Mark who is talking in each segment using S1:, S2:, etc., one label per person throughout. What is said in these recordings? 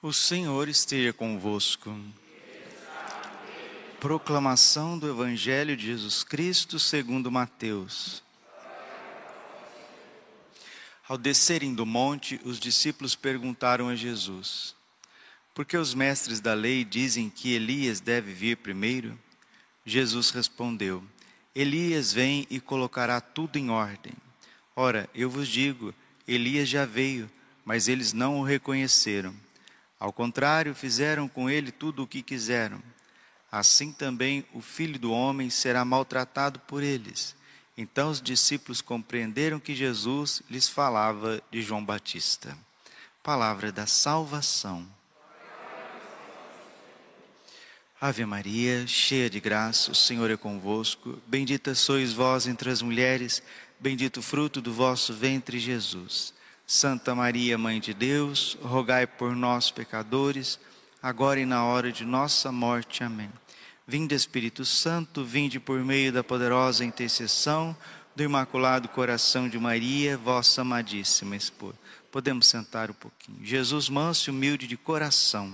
S1: O Senhor esteja convosco. Proclamação do Evangelho de Jesus Cristo segundo Mateus. Ao descerem do monte, os discípulos perguntaram a Jesus: Por que os mestres da lei dizem que Elias deve vir primeiro? Jesus respondeu: Elias vem e colocará tudo em ordem. Ora, eu vos digo, Elias já veio, mas eles não o reconheceram. Ao contrário, fizeram com ele tudo o que quiseram. Assim também o filho do homem será maltratado por eles. Então os discípulos compreenderam que Jesus lhes falava de João Batista. Palavra da salvação. Ave Maria, cheia de graça, o Senhor é convosco. Bendita sois vós entre as mulheres, bendito o fruto do vosso ventre, Jesus. Santa Maria, Mãe de Deus, rogai por nós, pecadores, agora e na hora de nossa morte. Amém. Vinde, Espírito Santo, vinde por meio da poderosa intercessão do Imaculado Coração de Maria, vossa amadíssima esposa. Podemos sentar um pouquinho. Jesus, manso e humilde de coração.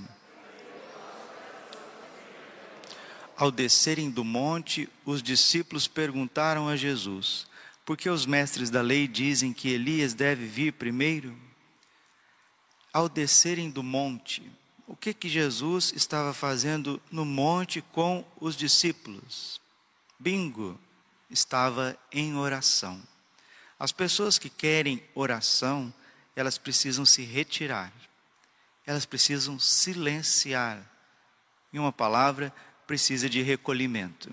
S1: Ao descerem do monte, os discípulos perguntaram a Jesus: porque os mestres da lei dizem que Elias deve vir primeiro? Ao descerem do monte, o que que Jesus estava fazendo no monte com os discípulos? Bingo, estava em oração. As pessoas que querem oração, elas precisam se retirar. Elas precisam silenciar. Em uma palavra, precisa de recolhimento.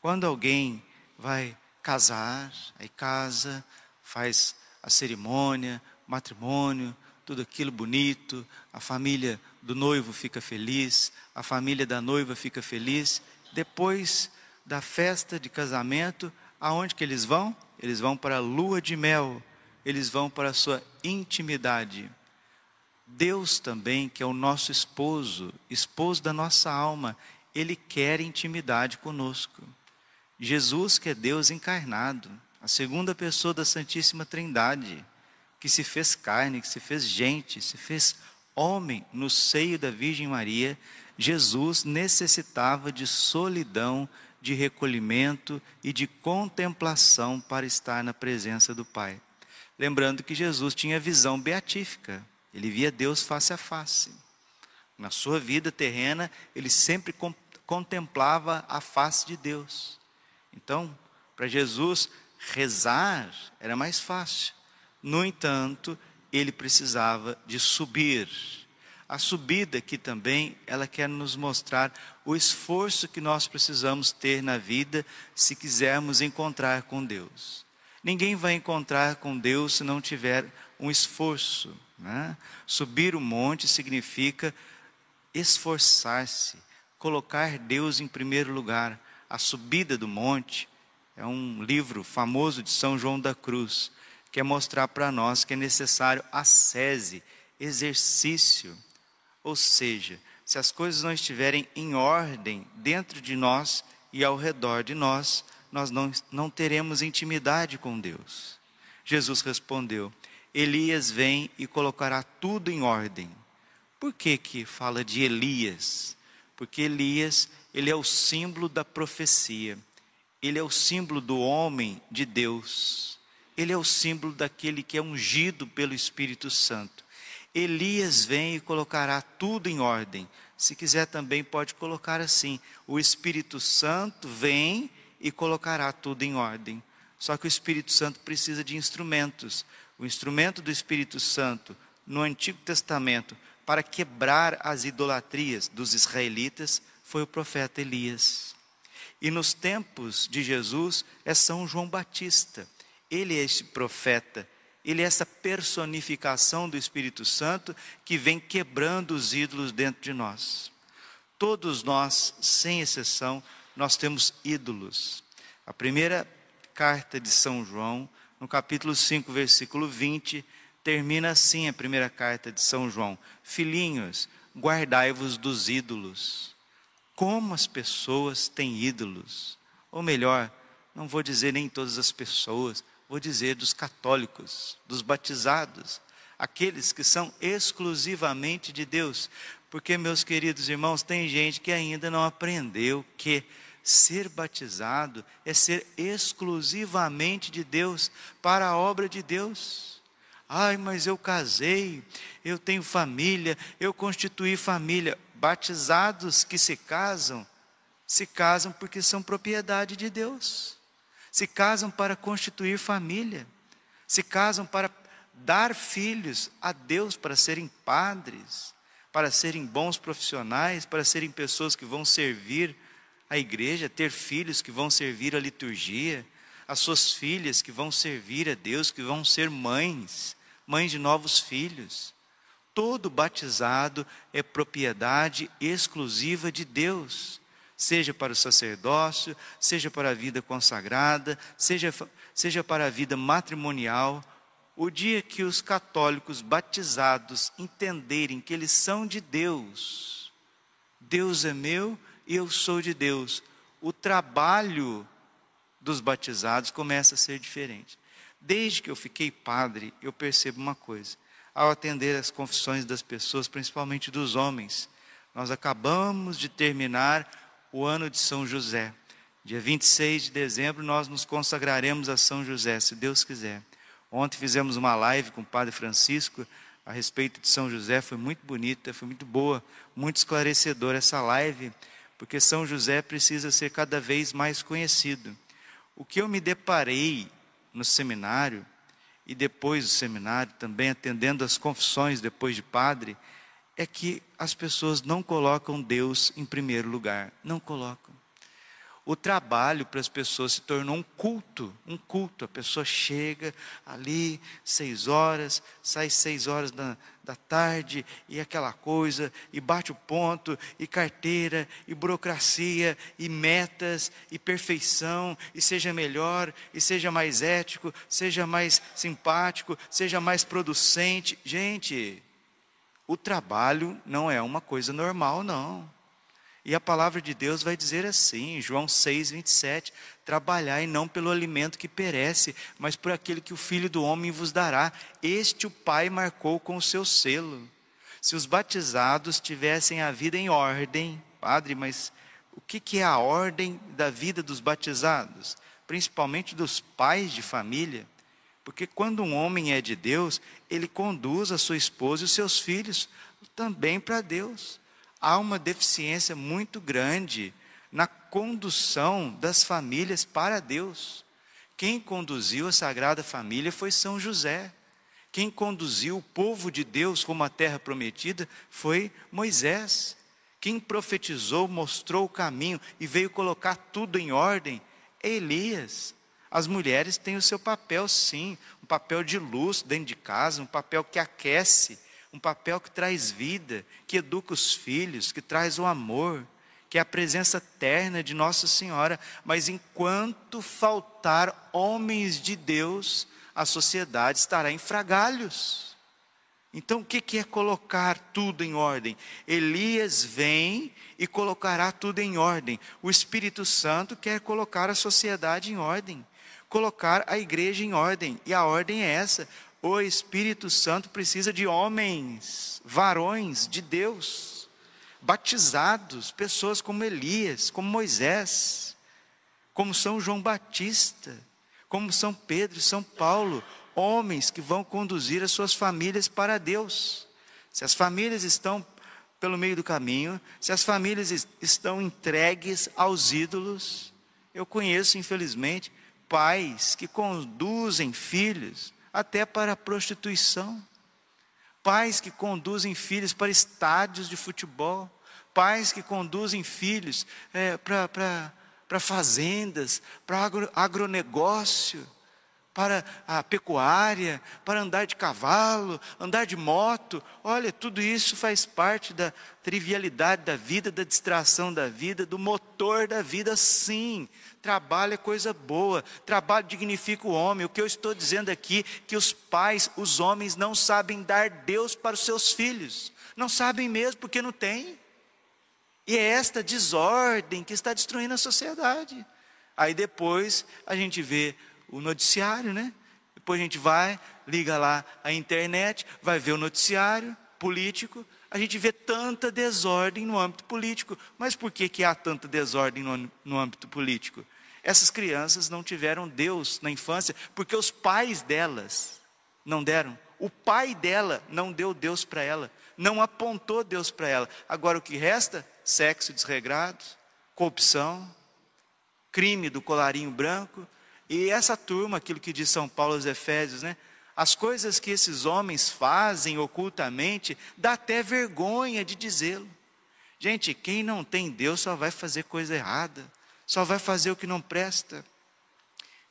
S1: Quando alguém vai casar, aí casa, faz a cerimônia, matrimônio, tudo aquilo bonito, a família do noivo fica feliz, a família da noiva fica feliz. Depois da festa de casamento, aonde que eles vão? Eles vão para a lua de mel, eles vão para a sua intimidade. Deus também, que é o nosso esposo, esposo da nossa alma, ele quer intimidade conosco. Jesus, que é Deus encarnado, a segunda pessoa da Santíssima Trindade, que se fez carne, que se fez gente, se fez homem no seio da Virgem Maria, Jesus necessitava de solidão, de recolhimento e de contemplação para estar na presença do Pai. Lembrando que Jesus tinha visão beatífica, ele via Deus face a face. Na sua vida terrena, ele sempre contemplava a face de Deus. Então, para Jesus, rezar era mais fácil. No entanto, ele precisava de subir. A subida aqui também, ela quer nos mostrar o esforço que nós precisamos ter na vida se quisermos encontrar com Deus. Ninguém vai encontrar com Deus se não tiver um esforço. Né? Subir o monte significa esforçar-se, colocar Deus em primeiro lugar. A Subida do Monte é um livro famoso de São João da Cruz, que é mostrar para nós que é necessário ascese, exercício. Ou seja, se as coisas não estiverem em ordem dentro de nós e ao redor de nós, nós não, não teremos intimidade com Deus. Jesus respondeu: Elias vem e colocará tudo em ordem. Por que que fala de Elias? Porque Elias ele é o símbolo da profecia, ele é o símbolo do homem de Deus, ele é o símbolo daquele que é ungido pelo Espírito Santo. Elias vem e colocará tudo em ordem. Se quiser também pode colocar assim: o Espírito Santo vem e colocará tudo em ordem. Só que o Espírito Santo precisa de instrumentos. O instrumento do Espírito Santo no Antigo Testamento para quebrar as idolatrias dos israelitas foi o profeta Elias. E nos tempos de Jesus é São João Batista. Ele é esse profeta, ele é essa personificação do Espírito Santo que vem quebrando os ídolos dentro de nós. Todos nós, sem exceção, nós temos ídolos. A primeira carta de São João, no capítulo 5, versículo 20, termina assim a primeira carta de São João: Filhinhos, guardai-vos dos ídolos. Como as pessoas têm ídolos. Ou melhor, não vou dizer nem todas as pessoas, vou dizer dos católicos, dos batizados. aqueles que são exclusivamente de Deus. Porque, meus queridos irmãos, tem gente que ainda não aprendeu que ser batizado é ser exclusivamente de Deus, para a obra de Deus. Ai, mas eu casei, eu tenho família, eu constituí família. Batizados que se casam, se casam porque são propriedade de Deus, se casam para constituir família, se casam para dar filhos a Deus para serem padres, para serem bons profissionais, para serem pessoas que vão servir a igreja, ter filhos que vão servir a liturgia, as suas filhas que vão servir a Deus, que vão ser mães, mães de novos filhos. Todo batizado é propriedade exclusiva de Deus, seja para o sacerdócio, seja para a vida consagrada, seja, seja para a vida matrimonial o dia que os católicos batizados entenderem que eles são de Deus, Deus é meu e eu sou de Deus, o trabalho dos batizados começa a ser diferente. Desde que eu fiquei padre, eu percebo uma coisa. Ao atender as confissões das pessoas, principalmente dos homens, nós acabamos de terminar o ano de São José. Dia 26 de dezembro, nós nos consagraremos a São José, se Deus quiser. Ontem fizemos uma live com o Padre Francisco a respeito de São José, foi muito bonita, foi muito boa, muito esclarecedora essa live, porque São José precisa ser cada vez mais conhecido. O que eu me deparei no seminário e depois do seminário, também atendendo as confissões depois de padre, é que as pessoas não colocam Deus em primeiro lugar, não colocam o trabalho para as pessoas se tornou um culto, um culto. A pessoa chega ali, seis horas, sai seis horas da, da tarde, e aquela coisa, e bate o ponto, e carteira, e burocracia, e metas, e perfeição, e seja melhor, e seja mais ético, seja mais simpático, seja mais producente. Gente, o trabalho não é uma coisa normal, não. E a palavra de Deus vai dizer assim, João 6, 27, trabalhai não pelo alimento que perece, mas por aquele que o Filho do Homem vos dará. Este o Pai marcou com o seu selo. Se os batizados tivessem a vida em ordem, Padre, mas o que, que é a ordem da vida dos batizados? Principalmente dos pais de família. Porque quando um homem é de Deus, ele conduz a sua esposa e os seus filhos também para Deus há uma deficiência muito grande na condução das famílias para Deus. Quem conduziu a Sagrada Família foi São José. Quem conduziu o povo de Deus como a terra prometida foi Moisés. Quem profetizou, mostrou o caminho e veio colocar tudo em ordem é Elias. As mulheres têm o seu papel, sim, um papel de luz dentro de casa, um papel que aquece, um papel que traz vida, que educa os filhos, que traz o amor, que é a presença terna de Nossa Senhora. Mas enquanto faltar homens de Deus, a sociedade estará em fragalhos. Então, o que é colocar tudo em ordem? Elias vem e colocará tudo em ordem. O Espírito Santo quer colocar a sociedade em ordem, colocar a igreja em ordem. E a ordem é essa: o Espírito Santo precisa de homens, varões de Deus, batizados, pessoas como Elias, como Moisés, como São João Batista, como São Pedro e São Paulo, homens que vão conduzir as suas famílias para Deus. Se as famílias estão pelo meio do caminho, se as famílias estão entregues aos ídolos, eu conheço, infelizmente, pais que conduzem filhos até para a prostituição. Pais que conduzem filhos para estádios de futebol, pais que conduzem filhos é, para fazendas, para agro, agronegócio, para a pecuária, para andar de cavalo, andar de moto. Olha, tudo isso faz parte da trivialidade da vida, da distração da vida, do motor da vida, sim. Trabalho é coisa boa, trabalho dignifica o homem. O que eu estou dizendo aqui é que os pais, os homens, não sabem dar Deus para os seus filhos. Não sabem mesmo porque não tem. E é esta desordem que está destruindo a sociedade. Aí depois a gente vê o noticiário, né? Depois a gente vai liga lá a internet, vai ver o noticiário político, a gente vê tanta desordem no âmbito político. Mas por que, que há tanta desordem no, no âmbito político? Essas crianças não tiveram Deus na infância, porque os pais delas não deram. O pai dela não deu Deus para ela, não apontou Deus para ela. Agora o que resta? Sexo desregrado, corrupção, crime do colarinho branco. E essa turma, aquilo que diz São Paulo aos Efésios, né? As coisas que esses homens fazem ocultamente, dá até vergonha de dizê-lo. Gente, quem não tem Deus só vai fazer coisa errada, só vai fazer o que não presta.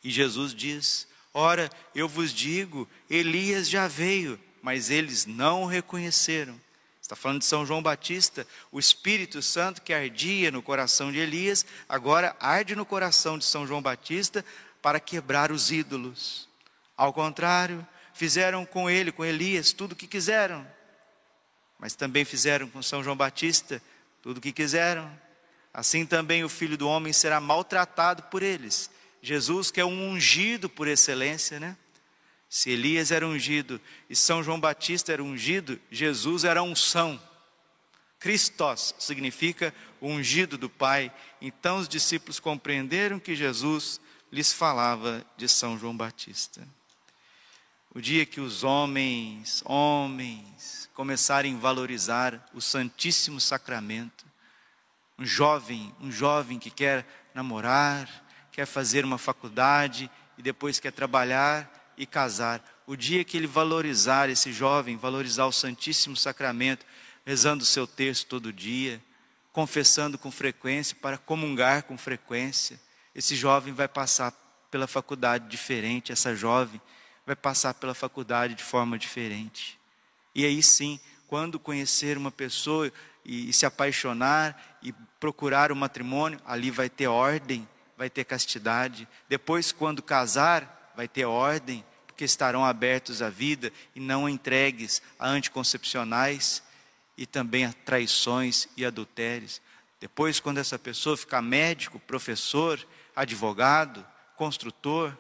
S1: E Jesus diz: Ora, eu vos digo, Elias já veio, mas eles não o reconheceram. Está falando de São João Batista, o Espírito Santo que ardia no coração de Elias, agora arde no coração de São João Batista para quebrar os ídolos. Ao contrário, fizeram com ele, com Elias, tudo o que quiseram, mas também fizeram com São João Batista tudo o que quiseram. Assim também o filho do homem será maltratado por eles. Jesus, que é um ungido por excelência, né? Se Elias era ungido e São João Batista era ungido, Jesus era unção. Christos significa ungido do Pai. Então os discípulos compreenderam que Jesus lhes falava de São João Batista. O dia que os homens, homens, começarem a valorizar o Santíssimo Sacramento, um jovem, um jovem que quer namorar, quer fazer uma faculdade e depois quer trabalhar e casar. O dia que ele valorizar esse jovem, valorizar o Santíssimo Sacramento, rezando o seu texto todo dia, confessando com frequência, para comungar com frequência, esse jovem vai passar pela faculdade diferente, essa jovem vai passar pela faculdade de forma diferente. E aí sim, quando conhecer uma pessoa e, se apaixonar e procurar o matrimônio, ali vai ter ordem, vai ter castidade. Depois, quando casar, vai ter ordem, porque estarão abertos à vida e não entregues a anticoncepcionais e também a traições e adultérios. Depois, quando essa pessoa ficar médico, professor, advogado, construtor,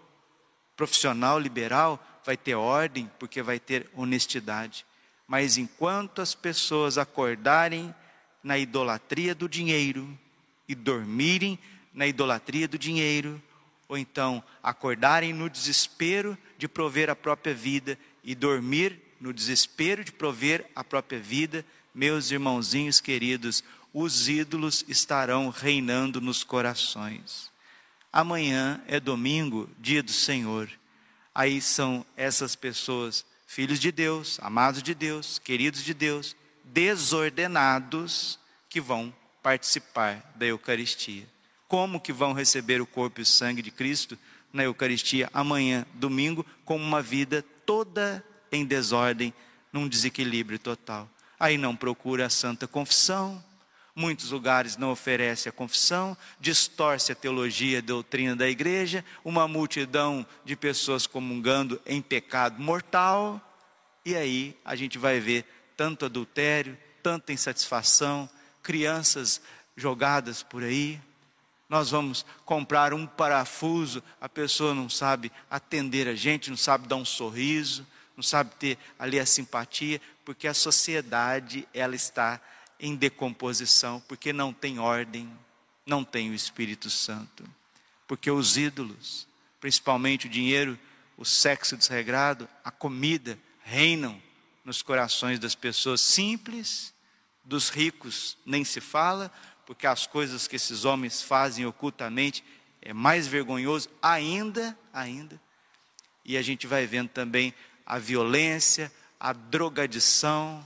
S1: profissional liberal vai ter ordem, porque vai ter honestidade. Mas enquanto as pessoas acordarem na idolatria do dinheiro e dormirem na idolatria do dinheiro, ou então acordarem no desespero de prover a própria vida e dormir no desespero de prover a própria vida, meus irmãozinhos queridos, os ídolos estarão reinando nos corações. Amanhã é domingo, dia do Senhor. Aí são essas pessoas, filhos de Deus, amados de Deus, queridos de Deus, desordenados, que vão participar da Eucaristia. Como que vão receber o corpo e o sangue de Cristo na Eucaristia amanhã, domingo, com uma vida toda em desordem, num desequilíbrio total? Aí não procura a Santa Confissão, Muitos lugares não oferece a confissão, distorce a teologia e a doutrina da igreja, uma multidão de pessoas comungando em pecado mortal, e aí a gente vai ver tanto adultério, tanta insatisfação, crianças jogadas por aí. Nós vamos comprar um parafuso, a pessoa não sabe atender a gente, não sabe dar um sorriso, não sabe ter ali a simpatia, porque a sociedade ela está em decomposição, porque não tem ordem, não tem o Espírito Santo. Porque os ídolos, principalmente o dinheiro, o sexo desregrado, a comida, reinam nos corações das pessoas simples, dos ricos nem se fala, porque as coisas que esses homens fazem ocultamente é mais vergonhoso ainda, ainda. E a gente vai vendo também a violência, a drogadição,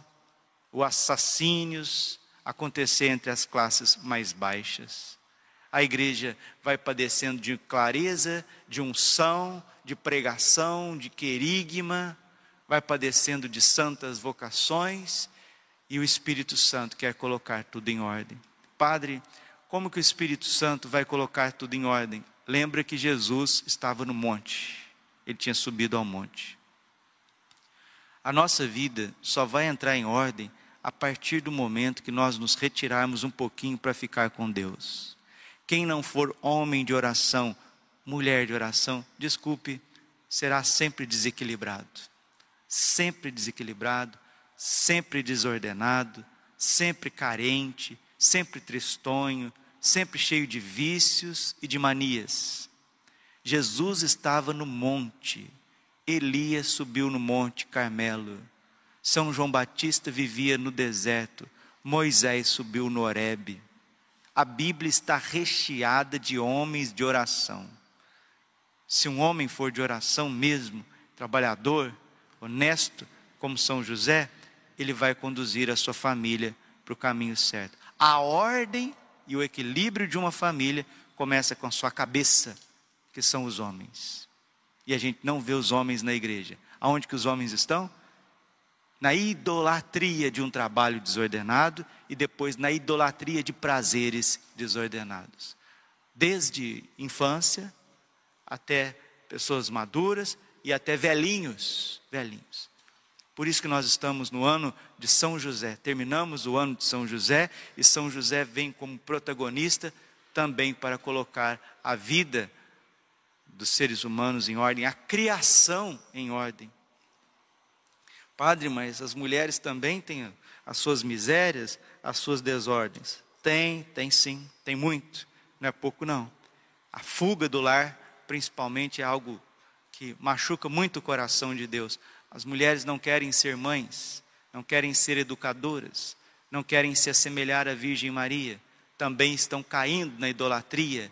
S1: os assassínios acontecer entre as classes mais baixas. A igreja vai padecendo de clareza, de unção, de pregação, de querigma, vai padecendo de santas vocações e o Espírito Santo quer colocar tudo em ordem. Padre, como que o Espírito Santo vai colocar tudo em ordem? Lembra que Jesus estava no monte, ele tinha subido ao monte. A nossa vida só vai entrar em ordem a partir do momento que nós nos retirarmos um pouquinho para ficar com Deus. Quem não for homem de oração, mulher de oração, desculpe, será sempre desequilibrado. sempre desequilibrado, sempre desordenado, sempre carente, sempre tristonho, sempre cheio de vícios e de manias. Jesus estava no monte, Elias subiu no monte Carmelo, São João Batista vivia no deserto, Moisés subiu no Horebe. A Bíblia está recheada de homens de oração. Se um homem for de oração mesmo, trabalhador, honesto, como São José, ele vai conduzir a sua família para o caminho certo. A ordem e o equilíbrio de uma família começa com a sua cabeça, que são os homens. E a gente não vê os homens na igreja. Aonde que os homens estão? Na idolatria de um trabalho desordenado e depois na idolatria de prazeres desordenados. Desde infância até pessoas maduras e até velhinhos, velhinhos. Por isso que nós estamos no ano de São José. Terminamos o ano de São José e São José vem como protagonista também para colocar a vida dos seres humanos em ordem, a criação em ordem. Padre, mas as mulheres também têm as suas misérias, as suas desordens. Tem, tem sim, tem muito, não é pouco não. A fuga do lar, principalmente, é algo que machuca muito o coração de Deus. As mulheres não querem ser mães, não querem ser educadoras, não querem se assemelhar à Virgem Maria, também estão caindo na idolatria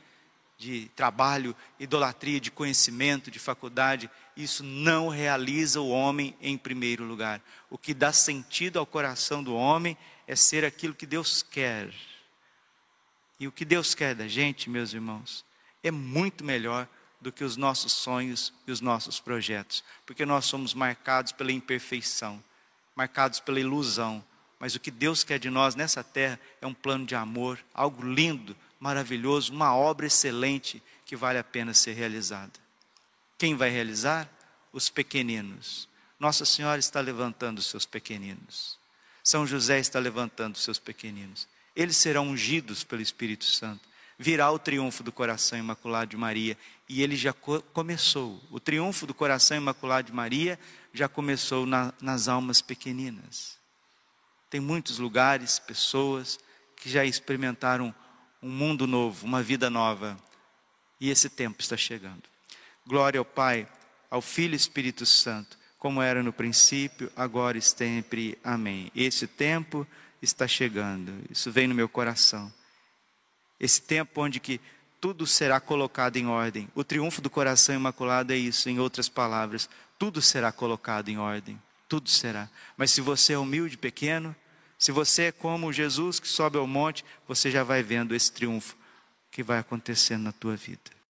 S1: de trabalho, idolatria de conhecimento, de faculdade. Isso não realiza o homem em primeiro lugar. O que dá sentido ao coração do homem é ser aquilo que Deus quer. E o que Deus quer da gente, meus irmãos, é muito melhor do que os nossos sonhos e os nossos projetos, porque nós somos marcados pela imperfeição, marcados pela ilusão. Mas o que Deus quer de nós nessa terra é um plano de amor, algo lindo, maravilhoso, uma obra excelente que vale a pena ser realizada. Quem vai realizar? Os pequeninos. Nossa Senhora está levantando os seus pequeninos. São José está levantando os seus pequeninos. Eles serão ungidos pelo Espírito Santo virá o triunfo do coração imaculado de Maria. E ele já co começou. O triunfo do coração imaculado de Maria já começou na, nas almas pequeninas. Tem muitos lugares, pessoas que já experimentaram um mundo novo, uma vida nova. E esse tempo está chegando. Glória ao Pai, ao Filho e Espírito Santo, como era no princípio, agora e sempre. Amém. Esse tempo está chegando. Isso vem no meu coração. Esse tempo onde que tudo será colocado em ordem. O triunfo do coração imaculado é isso, em outras palavras, tudo será colocado em ordem. Tudo será. Mas se você é humilde, pequeno, se você é como Jesus que sobe ao monte, você já vai vendo esse triunfo que vai acontecendo na tua vida.